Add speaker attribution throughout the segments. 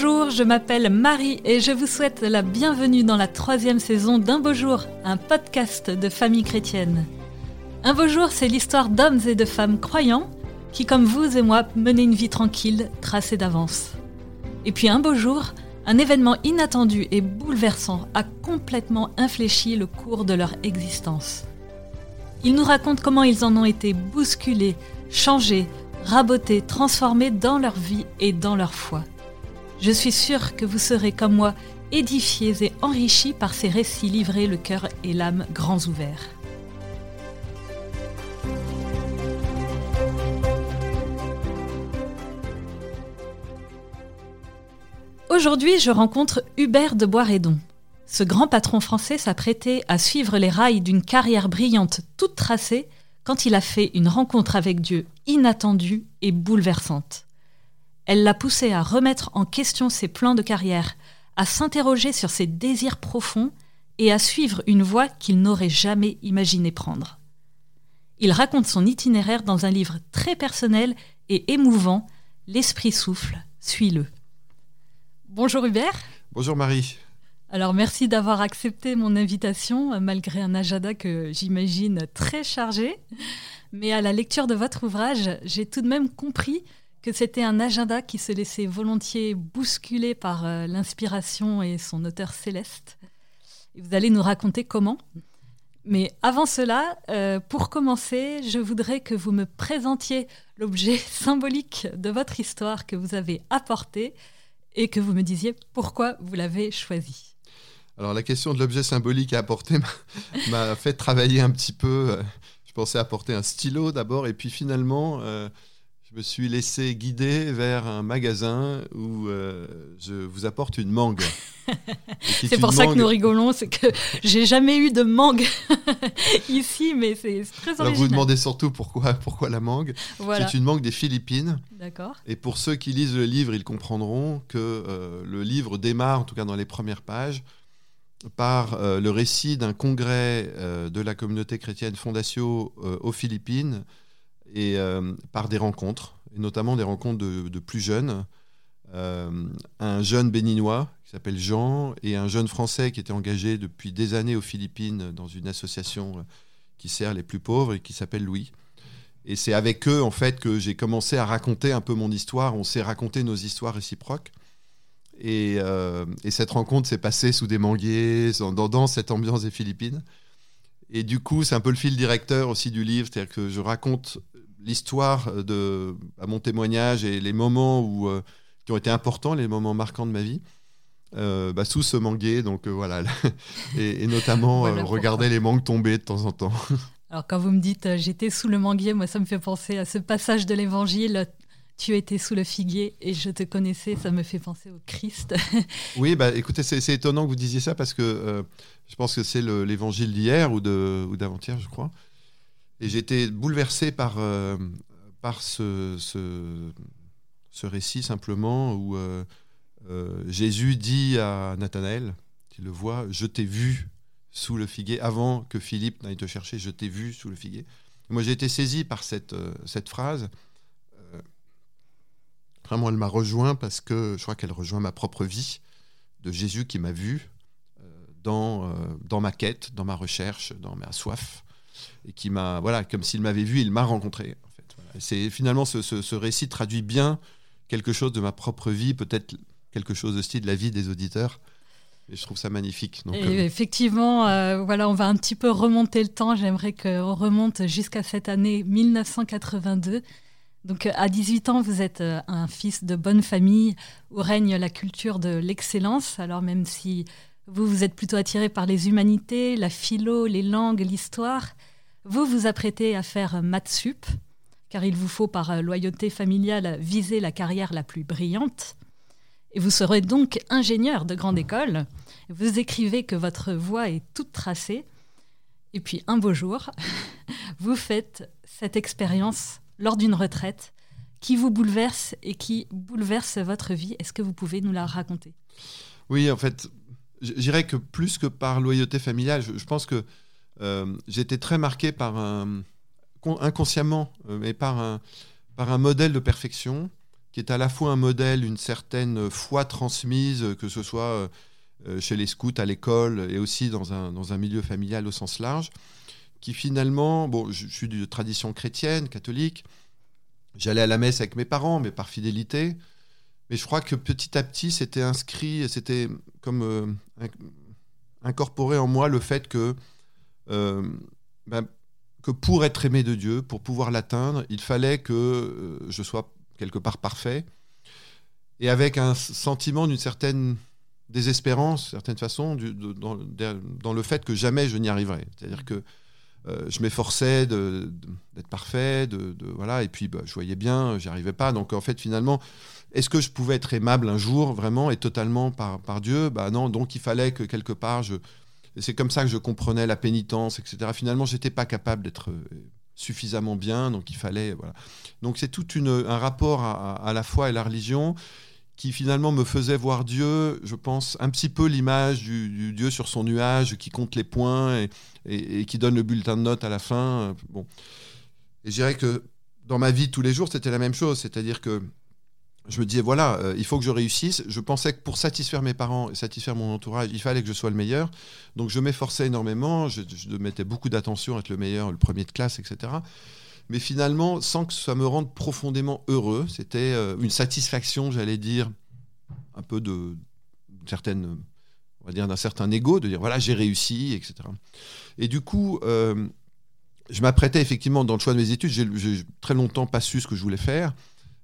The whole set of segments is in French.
Speaker 1: Bonjour, je m'appelle Marie et je vous souhaite la bienvenue dans la troisième saison d'Un beau jour, un podcast de famille chrétienne. Un beau jour, c'est l'histoire d'hommes et de femmes croyants qui, comme vous et moi, menaient une vie tranquille, tracée d'avance. Et puis un beau jour, un événement inattendu et bouleversant a complètement infléchi le cours de leur existence. Ils nous racontent comment ils en ont été bousculés, changés, rabotés, transformés dans leur vie et dans leur foi. Je suis sûre que vous serez comme moi édifiés et enrichis par ces récits livrés le cœur et l'âme grands ouverts. Aujourd'hui, je rencontre Hubert de Boiredon. Ce grand patron français s'apprêtait à suivre les rails d'une carrière brillante toute tracée quand il a fait une rencontre avec Dieu inattendue et bouleversante. Elle l'a poussé à remettre en question ses plans de carrière, à s'interroger sur ses désirs profonds et à suivre une voie qu'il n'aurait jamais imaginé prendre. Il raconte son itinéraire dans un livre très personnel et émouvant, L'Esprit souffle, suis-le. Bonjour Hubert.
Speaker 2: Bonjour Marie.
Speaker 1: Alors merci d'avoir accepté mon invitation malgré un agenda que j'imagine très chargé. Mais à la lecture de votre ouvrage, j'ai tout de même compris que c'était un agenda qui se laissait volontiers bousculer par euh, l'inspiration et son auteur céleste. Et vous allez nous raconter comment. Mais avant cela, euh, pour commencer, je voudrais que vous me présentiez l'objet symbolique de votre histoire que vous avez apporté et que vous me disiez pourquoi vous l'avez choisi.
Speaker 2: Alors la question de l'objet symbolique à apporter m'a fait travailler un petit peu. Je pensais apporter un stylo d'abord et puis finalement euh, je me suis laissé guider vers un magasin où euh, je vous apporte une mangue.
Speaker 1: c'est pour ça que nous rigolons, c'est que j'ai jamais eu de mangue ici, mais c'est très original. Alors
Speaker 2: vous demandez surtout pourquoi, pourquoi la mangue. C'est une mangue des Philippines.
Speaker 1: D'accord.
Speaker 2: Et pour ceux qui lisent le livre, ils comprendront que euh, le livre démarre, en tout cas dans les premières pages, par euh, le récit d'un congrès de la communauté chrétienne Fondatio aux Philippines et euh, par des rencontres, et notamment des rencontres de, plus jeunes. Euh, un jeune béninois qui s'appelle Jean et un jeune français qui était engagé depuis des années aux Philippines dans une association euh, qui sert les plus pauvres et qui s'appelle Louis. Et c'est avec eux en fait que j'ai commencé à raconter un peu mon histoire. On s'est raconté nos histoires réciproques. Et, cette rencontre s'est passée sous des manguiers, dans, dans, cette ambiance des Philippines. Et du coup, c'est un peu le fil directeur aussi du livre, c'est-à-dire que je raconte l'histoire de, à mon témoignage et les moments où, euh, qui ont été importants, les moments marquants de ma vie. Euh, bah, sous ce manguier, donc euh, voilà, et, notamment regarder les mangues tomber de temps en temps.
Speaker 1: Alors quand vous me dites j'étais sous le manguier, moi ça me fait penser à ce passage de l'évangile tu étais sous le figuier et je te connaissais, ça me fait penser au Christ.
Speaker 2: oui, bah, écoutez, c'est étonnant que vous disiez ça parce que je pense que c'est l'évangile d'hier ou d'avant-hier, je crois. Et été bouleversé par, euh, par ce, ce, récit simplement où euh, euh, Jésus dit à Nathanaël, qui le voit, je t'ai vu sous le figuier, avant que Philippe n'aille te chercher, je t'ai vu sous le figuier. moi j'ai été saisi par cette, cette phrase. Vraiment, elle m'a rejoint parce que je crois qu'elle rejoint ma propre vie de Jésus qui m'a vu dans, dans ma quête, dans ma recherche, dans ma soif et qui m'a, voilà, comme s'il m'avait vu, il m'a rencontré. En fait. C'est finalement ce, récit traduit bien quelque chose de ma propre vie, peut-être quelque chose aussi de la vie des auditeurs. Et je trouve ça magnifique.
Speaker 1: Donc, euh, Effectivement, euh, voilà, on va un petit peu remonter le temps. J'aimerais qu'on remonte jusqu'à cette année 1982. Donc à 18 ans, vous êtes euh, un fils de bonne famille où règne la culture de l'excellence. Alors même si vous, vous êtes plutôt attiré par les humanités, la philo, les langues, l'histoire, vous vous apprêtez à faire maths sup, car il vous faut par loyauté familiale viser la carrière la plus brillante. Et vous serez donc ingénieur de grande école. Vous écrivez que votre voie est toute tracée. Et puis un beau jour, vous faites cette expérience lors d'une retraite qui vous bouleverse et qui bouleverse votre vie. Est-ce que vous pouvez nous la raconter?
Speaker 2: Oui, en fait, je dirais que plus que par loyauté familiale, je, pense que euh, j'étais très marqué par un, inconsciemment, euh, mais par un, par un modèle de perfection qui est à la fois un modèle, une certaine foi transmise, que ce soit chez les scouts, à l'école et aussi dans un, dans un milieu familial au sens large, qui finalement, bon, je, suis de tradition chrétienne, catholique, j'allais à la messe avec mes parents, mais par fidélité, mais je crois que petit à petit, c'était inscrit, c'était comme incorporé en moi le fait que, ben, que pour être aimé de Dieu, pour pouvoir l'atteindre, il fallait que je sois quelque part parfait, et avec un sentiment d'une certaine désespérance, certaine façon, dans, le fait que jamais je n'y arriverais. C'est-à-dire que euh, je m'efforçais d'être parfait, de, voilà, et puis bah, je voyais bien, j'y arrivais pas. Donc en fait, finalement, est-ce que je pouvais être aimable un jour vraiment et totalement par, par Dieu? Bah non, donc il fallait que quelque part je. C'est comme ça que je comprenais la pénitence, etc. Finalement, j'étais pas capable d'être euh, suffisamment bien, donc il fallait. Voilà. Donc c'est tout une, un rapport à, la foi et la religion qui finalement me faisait voir Dieu, je pense, un petit peu l'image du, Dieu sur son nuage qui compte les points et, qui donne le bulletin de notes à la fin. Bon. Et je dirais que dans ma vie tous les jours, c'était la même chose, c'est-à-dire que je me disais, voilà, euh, il faut que je réussisse. Je pensais que pour satisfaire mes parents et satisfaire mon entourage, il fallait que je sois le meilleur. Donc je m'efforçais énormément, je, mettais beaucoup d'attention à être le meilleur, le premier de classe, etc. Mais finalement, sans que ça me rende profondément heureux, c'était euh, une satisfaction, j'allais dire, un peu de certaine, on va dire d'un certain ego, de dire voilà, j'ai réussi, etc. Et du coup, euh, je m'apprêtais effectivement dans le choix de mes études. J'ai très longtemps pas su ce que je voulais faire.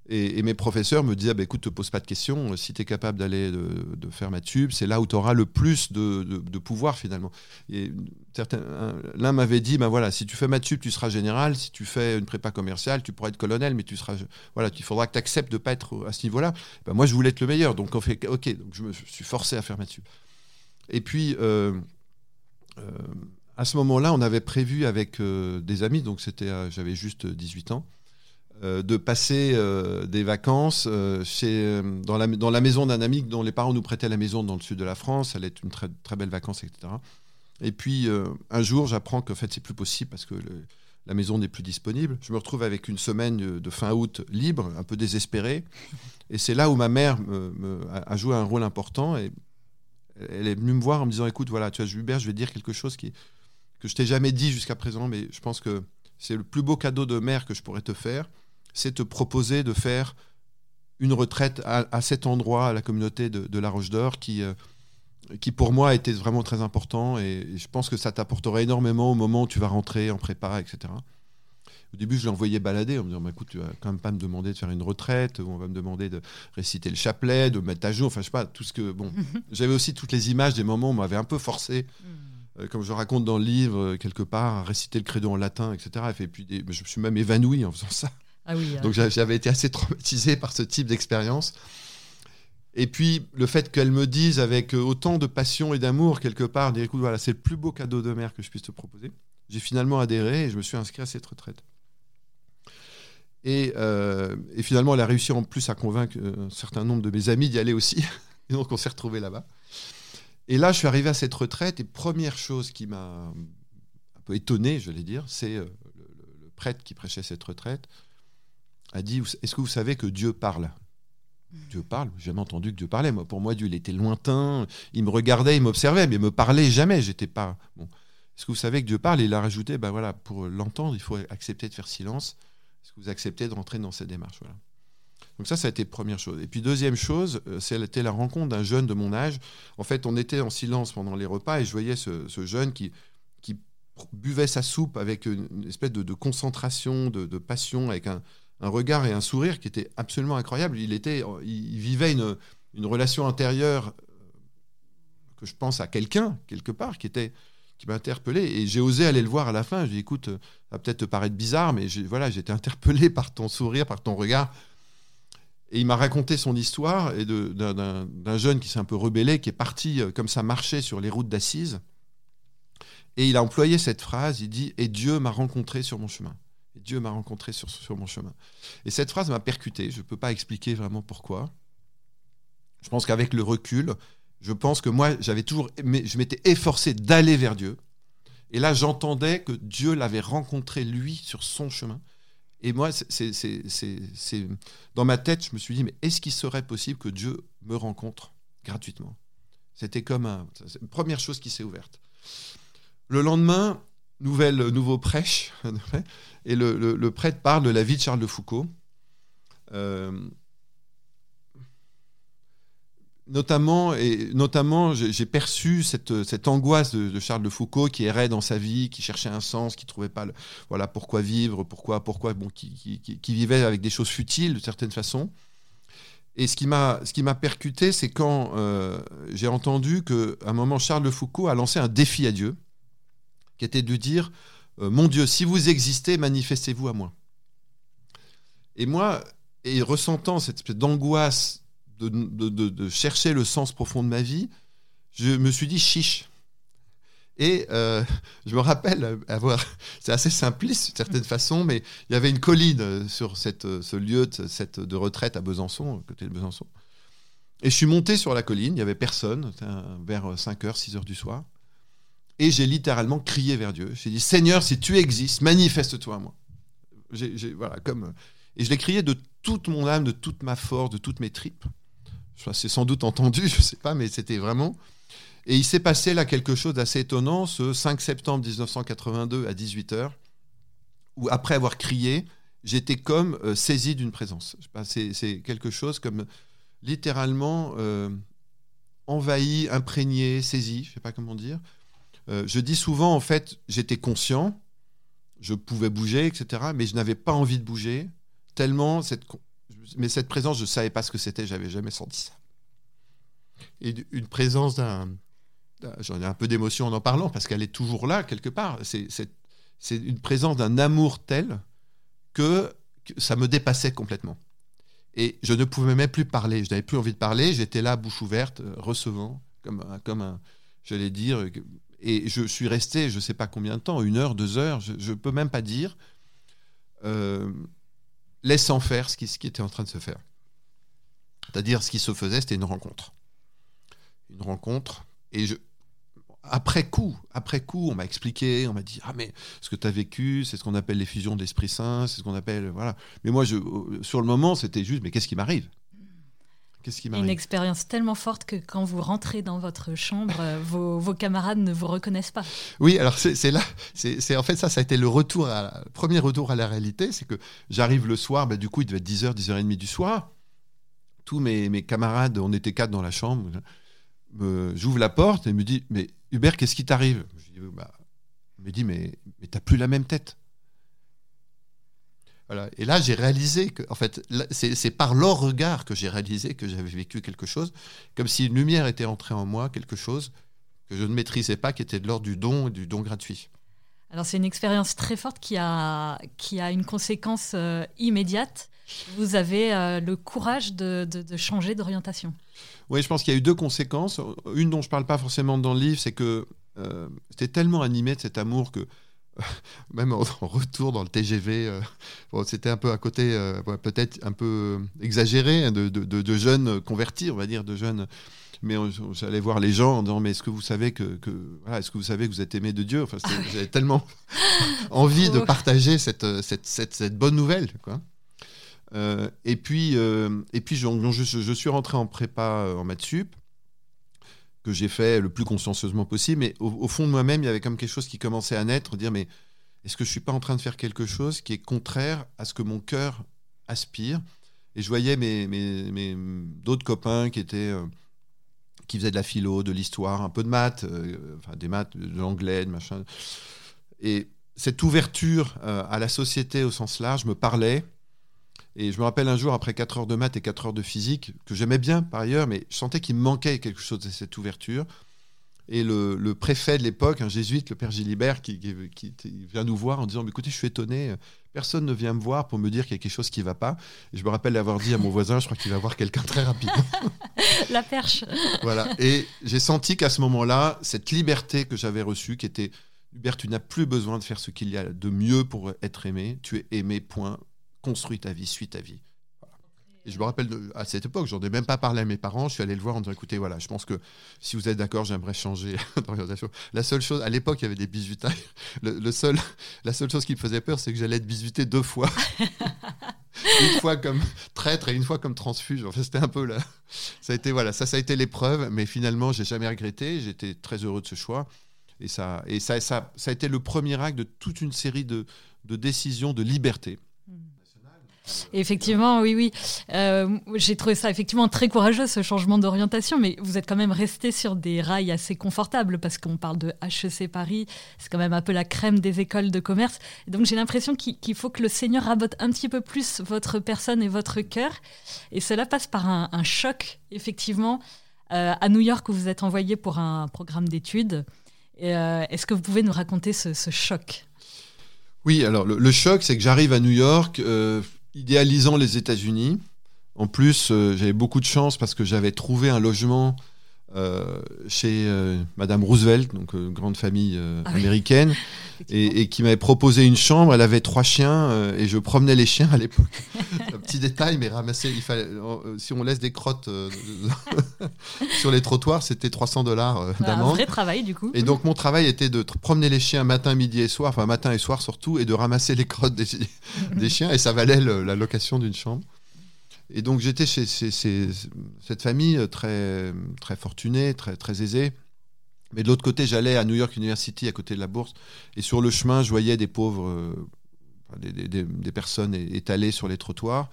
Speaker 2: Et, mes professeurs me disaient, bah, écoute, te pose pas de questions, si tu es capable d'aller de, faire ma tube, c'est là où tu auras le plus de, de pouvoir finalement. L'un m'avait dit, ben voilà, si tu fais ma tube, tu seras général, si tu fais une prépa commerciale, tu pourras être colonel, mais tu seras, voilà, il faudra que tu acceptes de pas être à ce niveau-là. Ben moi, je voulais être le meilleur, donc on fait, ok, donc je me suis forcé à faire ma tube. Et puis, euh, euh, à ce moment-là, on avait prévu avec euh, des amis, donc j'avais juste 18 ans, euh, de passer euh, des vacances euh, chez, dans, la, dans la maison d'un ami dont les parents nous prêtaient la maison dans le sud de la France. Allait être une très, très belle vacances, etc. Et puis un jour, j'apprends qu'en fait, c'est plus possible parce que la maison n'est plus disponible. Je me retrouve avec une semaine de, fin août libre, un peu désespéré. Et c'est là où ma mère a, joué un rôle important. Et elle est venue me voir en me disant Écoute, voilà, tu as Hubert, je vais dire quelque chose qui, que je t'ai jamais dit jusqu'à présent, mais je pense que c'est le plus beau cadeau de mère que je pourrais te faire c'est te proposer de faire une retraite à, cet endroit, à la communauté de, la Roche d'Or, qui, euh, qui pour moi était vraiment très important. Et, je pense que ça t'apportera énormément au moment où tu vas rentrer en prépa, etc. Au début, je l'envoyais balader en me disant bah, écoute, tu vas quand même pas me demander de faire une retraite, ou on va me demander de réciter le chapelet, de mettre à jour, enfin, je sais pas, tout ce que. Bon, j'avais aussi toutes les images des moments où on m'avait un peu forcé. Mm. Euh, comme je raconte dans le livre, euh, quelque part, à réciter le credo en latin, etc. Et puis, je me suis même évanoui en faisant ça. Ah hein. Donc j'avais été assez traumatisé par ce type d'expérience. Et puis le fait qu'elle me dise avec autant de passion et d'amour quelque part, dire écoute voilà c'est le plus beau cadeau de mère que je puisse te proposer. J'ai finalement adhéré et je me suis inscrit à cette retraite. Et, euh, finalement elle a réussi en plus à convaincre un certain nombre de mes amis d'y aller aussi. Et donc on s'est retrouvés là-bas. Et là je suis arrivé à cette retraite et première chose qui m'a un peu étonné, je vais dire, c'est euh, le prêtre qui prêchait cette retraite a dit Est-ce que vous savez que Dieu parle? Dieu parle, j'ai jamais entendu que Dieu parlait. Moi, pour moi, Dieu, il était lointain, il me regardait, il m'observait, mais il me parlait jamais. J'étais pas. Est-ce que vous savez que Dieu parle? Il a rajouté ben voilà, pour l'entendre, il faut accepter de faire silence. Est-ce que vous acceptez de rentrer dans cette démarche? Voilà. Donc ça, ça a été première chose. Et puis deuxième chose, euh, c'était la rencontre d'un jeune de mon âge. En fait, on était en silence pendant les repas et je voyais ce, jeune qui buvait sa soupe avec une espèce de, concentration, de, passion, avec un, un regard et un sourire qui était absolument incroyable. Il, était, il vivait une, relation intérieure euh, que je pense à quelqu'un, quelque part, qui était qui m'a interpellé. Et j'ai osé aller le voir à la fin. J'ai dit, écoute, ça va peut-être te paraître bizarre, mais voilà, j'ai été interpellé par ton sourire, par ton regard. Et il m'a raconté son histoire d'un jeune qui s'est un peu rebellé, qui est parti euh, comme ça marcher sur les routes d'Assise. Et il a employé cette phrase, il dit, et Dieu m'a rencontré sur mon chemin. Dieu m'a rencontré sur, sur mon chemin. Et cette phrase m'a percuté. Je ne peux pas expliquer vraiment pourquoi. Je pense qu'avec le recul, je pense que moi, j'avais toujours, je m'étais efforcé d'aller vers Dieu. Et là, j'entendais que Dieu l'avait rencontré lui sur son chemin. Et moi, c'est, dans ma tête, je me suis dit, mais est-ce qu'il serait possible que Dieu me rencontre gratuitement? C'était comme un, une première chose qui s'est ouverte. Le lendemain, nouvelle, nouveau prêche, et le, prêtre parle de la vie de Charles de Foucault. Euh, notamment, et notamment j'ai perçu cette, angoisse de, Charles de Foucault qui errait dans sa vie, qui cherchait un sens, qui trouvait pas voilà pourquoi vivre, pourquoi pourquoi bon, qui, vivait avec des choses futiles de certaine façon. Et ce qui m'a percuté, c'est quand euh, j'ai entendu que un moment Charles de Foucault a lancé un défi à Dieu, qui était de dire euh, mon Dieu, si vous existez, manifestez-vous à moi. Et moi, et ressentant cette espèce d'angoisse de, chercher le sens profond de ma vie, je me suis dit chiche. Et euh, je me rappelle avoir, c'est assez simpliste d'une certaine façon, mais il y avait une colline sur cette, ce lieu de, de retraite à Besançon, côté de Besançon. Et je suis monté sur la colline, il n'y avait personne, vers 5h, 6h du soir. Et j'ai littéralement crié vers Dieu. J'ai dit Seigneur, si tu existes, manifeste-toi à moi. voilà, comme, et je l'ai crié de toute mon âme, de toute ma force, de toutes mes tripes. C'est sans doute entendu, je ne sais pas, mais c'était vraiment. Et il s'est passé là quelque chose d'assez étonnant ce 5 septembre 1982 à 18h, où après avoir crié, j'étais comme euh, saisi d'une présence. C'est quelque chose comme littéralement euh, envahi, imprégné, saisi, je ne sais pas comment dire. Euh, je dis souvent, en fait, j'étais conscient, je pouvais bouger, etc., mais je n'avais pas envie de bouger, tellement cette, mais cette présence, je ne savais pas ce que c'était, j'avais jamais senti ça. Et une présence d'un. J'en ai un peu d'émotion en en parlant, parce qu'elle est toujours là, quelque part. C'est une présence d'un amour tel que, ça me dépassait complètement. Et je ne pouvais même plus parler, je n'avais plus envie de parler, j'étais là, bouche ouverte, euh, recevant, comme, comme un. J'allais dire. Et je suis resté, je ne sais pas combien de temps, une heure, deux heures, je ne peux même pas dire. Euh, laissant faire ce qui, était en train de se faire. C'est-à-dire, ce qui se faisait, c'était une rencontre. Une rencontre. Et je, après coup, après coup, on m'a expliqué, on m'a dit ah mais ce que tu as vécu, c'est ce qu'on appelle les fusions d'Esprit Saint, c'est ce qu'on appelle voilà. Mais moi, je, sur le moment, c'était juste mais qu'est-ce qui m'arrive?
Speaker 1: Qu'est-ce qui Une expérience tellement forte que quand vous rentrez dans votre chambre, euh, vos, camarades ne vous reconnaissent pas.
Speaker 2: Oui, alors c'est là, c'est en fait ça, ça a été le retour, à, premier retour à la réalité, c'est que j'arrive le soir, bah, du coup il devait être 10h, 10h30 du soir. Tous mes, mes camarades, on était quatre dans la chambre, j'ouvre la porte et me dit, mais Hubert, qu'est-ce qui t'arrive? Bah, Il me dit, mais, mais t'as plus la même tête. Et là, j'ai réalisé que, en fait, c'est par leur regard que j'ai réalisé que j'avais vécu quelque chose, comme si une lumière était entrée en moi, quelque chose que je ne maîtrisais pas, qui était de l'ordre du don, du don gratuit.
Speaker 1: Alors, c'est une expérience très forte qui a, qui a une conséquence euh, immédiate. Vous avez euh, le courage de, de, changer d'orientation.
Speaker 2: Oui, je pense qu'il y a eu deux conséquences. Une dont je ne parle pas forcément dans le livre, c'est que euh, c'était tellement animé de cet amour que même en, retour dans le TGV, euh, c'était un peu à côté, euh, peut-être un peu exagéré, hein, de, jeunes convertis, on va dire, de jeunes. Mais j'allais voir les gens en disant mais est-ce que vous savez que, est-ce que vous savez que vous êtes aimé de Dieu? Enfin, J'avais tellement envie de partager cette, cette, cette, bonne nouvelle. Quoi. Euh, et puis, et puis je, je, je, suis rentré en prépa en maths sup que j'ai fait le plus consciencieusement possible. Mais au, fond de moi-même, il y avait comme quelque chose qui commençait à naître, dire mais est-ce que je suis pas en train de faire quelque chose qui est contraire à ce que mon cœur aspire? Et je voyais mes, mes, d'autres copains qui étaient euh, qui faisaient de la philo, de l'histoire, un peu de maths, euh, enfin des maths, de l'anglais, de machin. Et cette ouverture euh, à la société au sens large me parlait. Et je me rappelle un jour, après 4 heures de maths et 4 heures de physique, que j'aimais bien par ailleurs, mais je sentais qu'il me manquait quelque chose de cette ouverture. Et le, préfet de l'époque, un jésuite, le père Gilibert, qui, vient nous voir en disant Écoutez, je suis étonné, personne ne vient me voir pour me dire qu'il y a quelque chose qui ne va pas. Et je me rappelle l'avoir dit à mon voisin Je crois qu'il va voir quelqu'un très rapidement.
Speaker 1: La perche.
Speaker 2: voilà. Et j'ai senti qu'à ce moment-là, cette liberté que j'avais reçue, qui était Hubert, tu n'as plus besoin de faire ce qu'il y a de mieux pour être aimé. Tu es aimé, point construis ta vie, suis ta vie. Et je me rappelle à cette époque, j'en ai même pas parlé à mes parents. Je suis allé le voir en disant écoutez, voilà, je pense que si vous êtes d'accord, j'aimerais changer d'orientation. La seule chose, à l'époque, il y avait des bisutailles. Le, seul, la seule chose qui me faisait peur, c'est que j'allais être bisuté deux fois. une fois comme traître et une fois comme transfuge. En fait, c'était un peu là. Ça a été voilà, ça, ça a été l'épreuve, mais finalement, j'ai jamais regretté. J'étais très heureux de ce choix. Et ça, et ça, ça, ça a été le premier acte de toute une série de, de décisions de liberté
Speaker 1: Effectivement, oui, oui. Euh, j'ai trouvé ça effectivement très courageux, ce changement d'orientation, mais vous êtes quand même resté sur des rails assez confortables, parce qu'on parle de HEC Paris, c'est quand même un peu la crème des écoles de commerce. donc j'ai l'impression qu'il faut que le Seigneur rabote un petit peu plus votre personne et votre cœur. Et cela passe par un, choc, effectivement. Euh, à New York, où vous êtes envoyé pour un programme d'études. Euh, est-ce que vous pouvez nous raconter ce, choc?
Speaker 2: Oui, alors le, choc, c'est que j'arrive à New York, idéalisant les États-Unis. En plus, euh, j'avais beaucoup de chance parce que j'avais trouvé un logement euh, chez euh, Madame Roosevelt, donc grande famille ah américaine, et, qui m'avait proposé une chambre. Elle avait trois chiens et je promenais les chiens à l'époque. un petit détail, mais ramasser, il fallait, si on laisse des crottes sur les trottoirs, c'était 300 dollars d'amende.
Speaker 1: Un vrai travail du coup.
Speaker 2: Et donc mon travail était de promener les chiens matin, midi et soir, enfin matin et soir surtout, et de ramasser les crottes des, des chiens, et ça valait la location d'une chambre. Et donc j'étais chez, cette famille très, très fortunée, très, très aisée. Mais de l'autre côté, j'allais à New York University, à côté de la bourse. Et sur le chemin, je voyais des pauvres, euh, des, personnes étalées sur les trottoirs.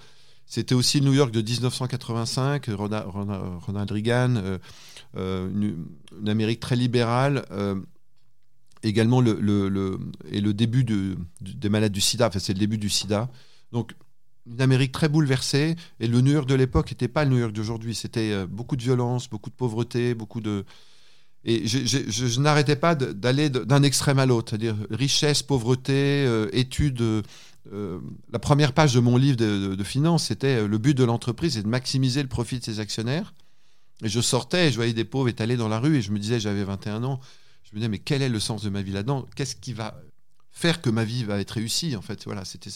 Speaker 2: C'était aussi New York de 1985, Ronald, Reagan, euh, euh, une, Amérique très libérale. également le, et le début de, des malades du sida, enfin c'est le début du sida. Donc une Amérique très bouleversée. Et le New York de l'époque n'était pas le New York d'aujourd'hui. C'était euh, beaucoup de violence, beaucoup de pauvreté, beaucoup de. Et je, n'arrêtais pas d'aller d'un extrême à l'autre, c'est-à-dire richesse, pauvreté, euh, études. Euh, la première page de mon livre de, de, finances, c'était le but de l'entreprise, c'est de maximiser le profit de ses actionnaires. Et je sortais je voyais des pauvres étalés dans la rue et je me disais, j'avais 21 ans, je me disais, mais quel est le sens de ma vie là-dedans? Qu'est-ce qui va faire que ma vie va être réussie En fait, voilà, c'était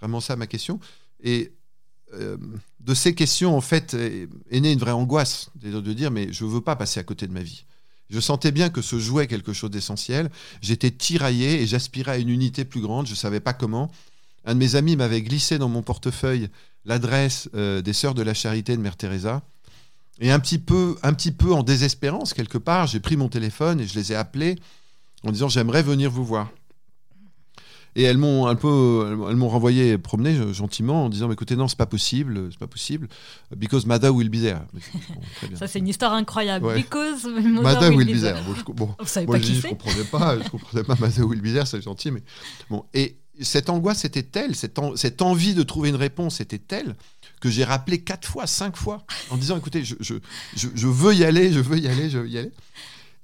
Speaker 2: vraiment ça ma question. Et euh, de ces questions, en fait, est, née une vraie angoisse, de dire, mais je ne veux pas passer à côté de ma vie. Je sentais bien que se jouait quelque chose d'essentiel. J'étais tiraillé et j'aspirais à une unité plus grande. Je ne savais pas comment. Un de mes amis m'avait glissé dans mon portefeuille l'adresse euh, des Sœurs de la Charité de Mère Teresa. Et un petit peu, un petit peu en désespérance quelque part, j'ai pris mon téléphone et je les ai appelés en disant j'aimerais venir vous voir. Et elles m'ont un peu, elles m'ont renvoyé promener gentiment en disant écoutez non c'est pas possible, c'est pas possible, because Mada will be there.
Speaker 1: Ça c'est une histoire incroyable. Because
Speaker 2: Mada will, be there. Bon, je, bon, moi, je, je comprenais pas, je comprenais pas Mada will be there, c'est gentil, mais bon. Et cette angoisse était telle, cette, cette envie de trouver une réponse était telle que j'ai rappelé quatre fois, cinq fois en disant écoutez je, je, je, veux y aller, je veux y aller, je veux y aller.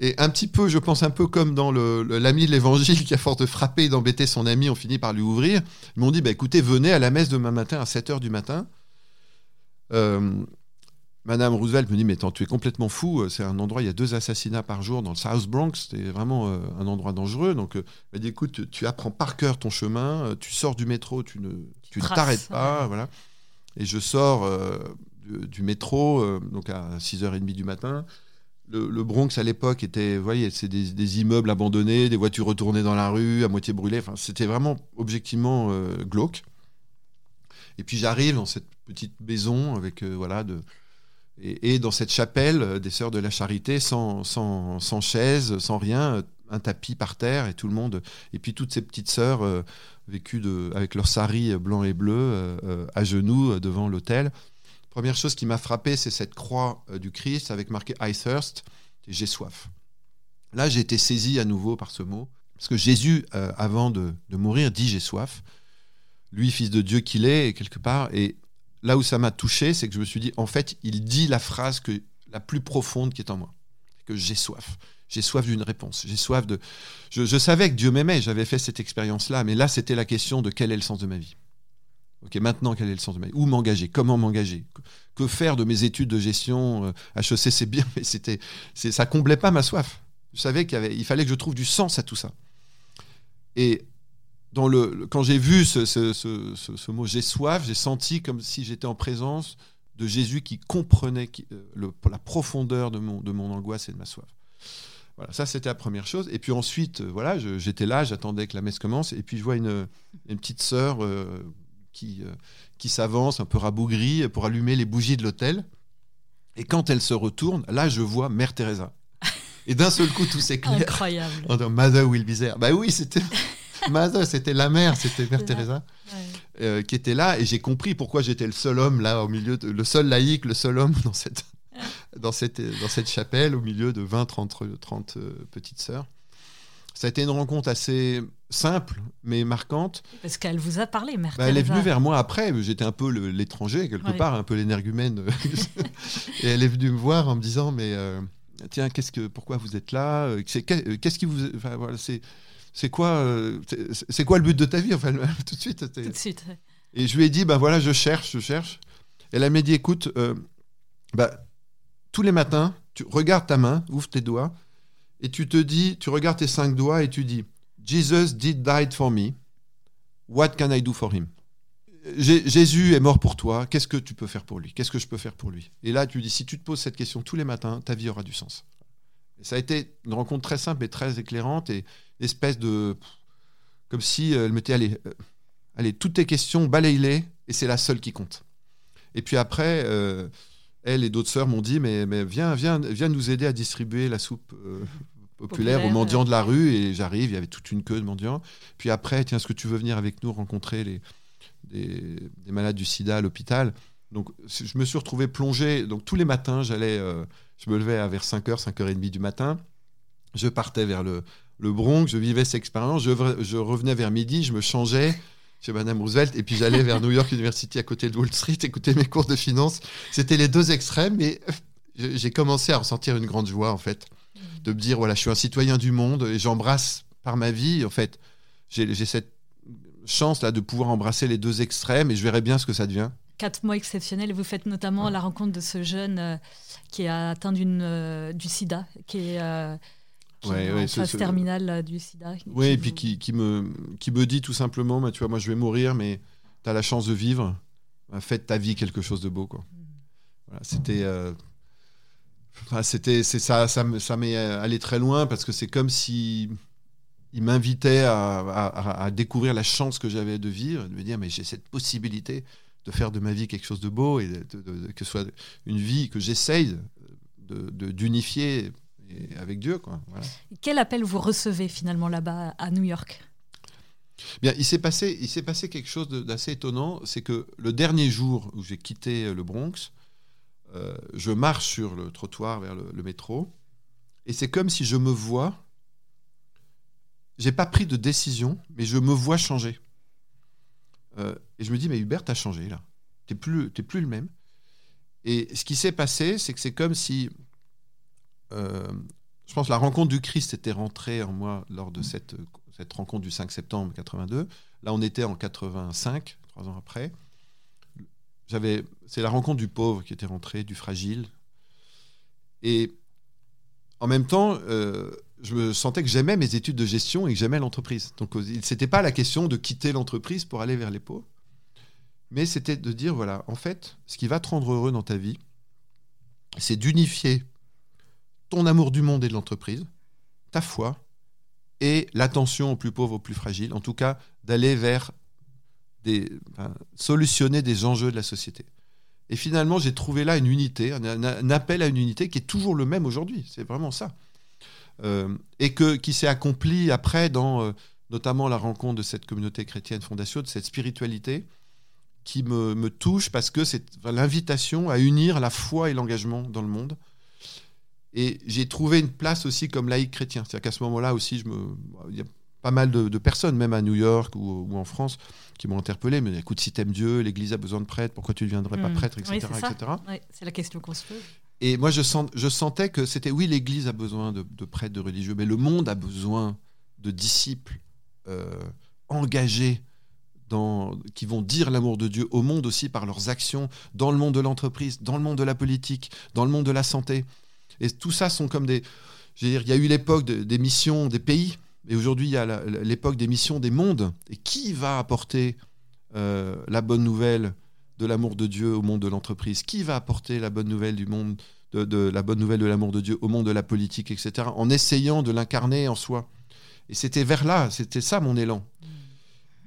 Speaker 2: Et un petit peu, je pense un peu comme dans l'ami de l'évangile qui, a force de frapper et d'embêter son ami, on finit par lui ouvrir. Ils m'ont dit bah, écoutez, venez à la messe demain matin à 7 h du matin. Euh, Madame Roosevelt me dit mais attends, tu es complètement fou. C'est un endroit, il y a deux assassinats par jour dans le South Bronx. C'était vraiment euh, un endroit dangereux. Donc, euh, elle dit écoute, tu apprends par cœur ton chemin. tu sors du métro, tu ne tu t'arrêtes pas. Voilà. Et je sors du, du, métro donc à 6h30 du matin le, Bronx à l'époque était, vous voyez, c'est des, immeubles abandonnés, des voitures retournées dans la rue, à moitié brûlées. Enfin, c'était vraiment objectivement euh, glauque. Et puis j'arrive dans cette petite maison avec euh, voilà et, dans cette chapelle euh, des Sœurs de la Charité, sans, sans, sans, chaise, sans rien, un tapis par terre et tout le monde. Et puis toutes ces petites sœurs vécues de, avec leurs saris blancs et bleus à genoux devant l'autel. Première chose qui m'a frappé, c'est cette croix euh, du Christ avec marqué I thirst, j'ai soif. Là, j'ai été saisi à nouveau par ce mot, parce que Jésus, euh, avant de, mourir, dit j'ai soif. Lui, fils de Dieu qu'il est, quelque part, et là où ça m'a touché, c'est que je me suis dit, en fait, il dit la phrase que, la plus profonde qui est en moi, que j'ai soif. J'ai soif d'une réponse. J'ai soif de. je savais que Dieu m'aimait. J'avais fait cette expérience-là, mais là, c'était la question de quel est le sens de ma vie. Ok, maintenant, quel est le sens de ma vie? Où m'engager? Comment m'engager? Que faire de mes études de gestion HEC, euh, c'est bien, mais c'était, ça comblait pas ma soif. Je savais qu'il fallait que je trouve du sens à tout ça. Et quand j'ai vu ce, mot j'ai soif, j'ai senti comme si j'étais en présence de Jésus qui comprenait le, la profondeur de mon, angoisse et de ma soif. Voilà, ça c'était la première chose. Et puis ensuite, voilà, j'étais là, j'attendais que la messe commence, et puis je vois une petite sœur qui, qui s'avance, un peu rabougrie, pour allumer les bougies de l'hôtel. Et quand elle se retourne, là, je vois Mère Teresa. Et d'un seul coup, tout s'éclaire.
Speaker 1: Incroyable.
Speaker 2: Mother will be there. Bah oui, c'était Mother, c'était la mère, c'était Mère Teresa, euh, qui était là. Et j'ai compris pourquoi j'étais le seul homme là, au milieu, de, le seul laïc, le seul homme dans cette, dans cette, dans cette chapelle, au milieu de 20, 30, 30 petites sœurs. Ça a été une rencontre assez simple, mais marquante.
Speaker 1: Parce qu'elle vous a parlé, Mère
Speaker 2: bah, Elle est venue vers moi après. J'étais un peu l'étranger, quelque part, un peu l'énergumène. et elle est venue me voir en me disant Mais euh, tiens, qu'est-ce que, pourquoi vous êtes là euh, Qu'est-ce qui vous. Enfin, voilà, c'est. C'est quoi, euh, c'est quoi le but de ta vie enfin, Tout de suite.
Speaker 1: Tout de suite.
Speaker 2: Et je lui ai dit, ben voilà, je cherche, je cherche. Et elle m'a dit, écoute, bah, tous les matins, tu regardes ta main, ouvre tes doigts, et tu te dis, tu regardes tes cinq doigts et tu dis, Jesus did for me. What can I do for him? Jésus est mort pour toi. Qu'est-ce que tu peux faire pour lui? Qu'est-ce que je peux faire pour lui? Et là, tu dis, si tu te poses cette question tous les matins, ta vie aura du sens. ça a été une rencontre très simple et très éclairante et espèce de, comme si elle me disait, allez, euh, allez, toutes tes questions, balaye-les et c'est la seule qui compte. Et puis après, euh, elle et d'autres sœurs m'ont dit, mais, mais viens, viens, viens nous aider à distribuer la soupe euh, populaire, aux mendiants de la rue. Et j'arrive, il y avait toute une queue de mendiants. Puis après, tiens, est-ce que tu veux venir avec nous rencontrer les, des, malades du sida à l'hôpital? Donc je me suis retrouvé plongé. Donc tous les matins, j'allais, euh, je me levais vers 5h, 5h30 du matin. Je partais vers le, le Bronx, je vivais cette expérience. Je, je revenais vers midi, je me changeais chez Madame Roosevelt, et puis j'allais vers New York University à côté de Wall Street, écouter mes cours de finance. C'était les deux extrêmes, mais j'ai commencé à ressentir une grande joie, en fait, de me dire, voilà, je suis un citoyen du monde, et j'embrasse par ma vie, en fait, j'ai cette chance-là de pouvoir embrasser les deux extrêmes, et je verrai bien ce que ça devient.
Speaker 1: Quatre mois exceptionnels, vous faites notamment la rencontre de ce jeune euh, qui a atteint euh, du sida, qui est... Euh, ouais, phase terminale du sida.
Speaker 2: Oui, et puis qui, qui, me, qui me dit tout simplement, bah, tu vois, moi je vais mourir, mais tu as la chance de vivre, bah, fais de ta vie quelque chose de beau. Quoi. Mm. Voilà, c'était... C'était c'est ça ça, ça m'est allé très loin parce que c'est comme si il m'invitait à, à, découvrir la chance que j'avais de vivre de me dire mais j'ai cette possibilité de faire de ma vie quelque chose de beau et de, que ce soit une vie que j'essaye d'unifier avec Dieu. Quoi.
Speaker 1: Quel appel vous recevez finalement là-bas à New York?
Speaker 2: Bien, il s'est passé, il s'est passé quelque chose d'assez étonnant, c'est que le dernier jour où j'ai quitté le Bronx, euh, je marche sur le trottoir vers le, métro, et c'est comme si je me vois. J'ai pas pris de décision, mais je me vois changer. Euh, et je me dis, mais Hubert, t'as changé là. T'es plus, es plus le même. Et ce qui s'est passé, c'est que c'est comme si euh, je pense la rencontre du Christ était rentrée en moi lors de cette, cette rencontre du 5 septembre 82. Là, on était en 85, trois ans après. C'est la rencontre du pauvre qui était rentrée, du fragile. Et en même temps, euh, je me sentais que j'aimais mes études de gestion et que j'aimais l'entreprise. Donc, c'était pas la question de quitter l'entreprise pour aller vers les pauvres, mais c'était de dire voilà, en fait, ce qui va te rendre heureux dans ta vie, c'est d'unifier ton amour du monde et de l'entreprise, ta foi et l'attention aux plus pauvres, aux plus fragiles, en tout cas d'aller vers des, solutionner des enjeux de la société. Et finalement, j'ai trouvé là une unité, un, appel à une unité qui est toujours le même aujourd'hui. C'est vraiment ça. Euh, et que, qui s'est accompli après dans euh, notamment la rencontre de cette communauté chrétienne fondation, de cette spiritualité qui me, me touche parce que c'est l'invitation à unir la foi et l'engagement dans le monde et j'ai trouvé une place aussi comme laïc chrétien. C'est-à-dire qu'à ce moment-là aussi, je me... pas mal de, personnes, même à New York ou, en France, qui m'ont interpellé. Mais écoute, si t'aimes Dieu, l'Église a besoin de prêtres, pourquoi tu ne deviendrais pas hmm. prêtre, etc.
Speaker 1: c'est la question qu'on se pose.
Speaker 2: Et moi, je, sens, je sentais que c'était, oui, l'Église a besoin de, prêtres, de religieux, mais le monde a besoin de disciples euh, engagés dans, qui vont dire l'amour de Dieu au monde aussi par leurs actions, dans le monde de l'entreprise, dans le monde de la politique, dans le monde de la santé. Et tout ça sont comme des. Dire, il y a eu l'époque des missions des pays, et aujourd'hui il y a l'époque des missions des mondes. Et qui va apporter euh, la bonne nouvelle de l'amour de Dieu au monde de l'entreprise? Qui va apporter la bonne nouvelle du monde, de, la bonne nouvelle de l'amour de Dieu au monde de la politique, etc. En essayant de l'incarner en soi. Et c'était vers là, c'était ça mon élan.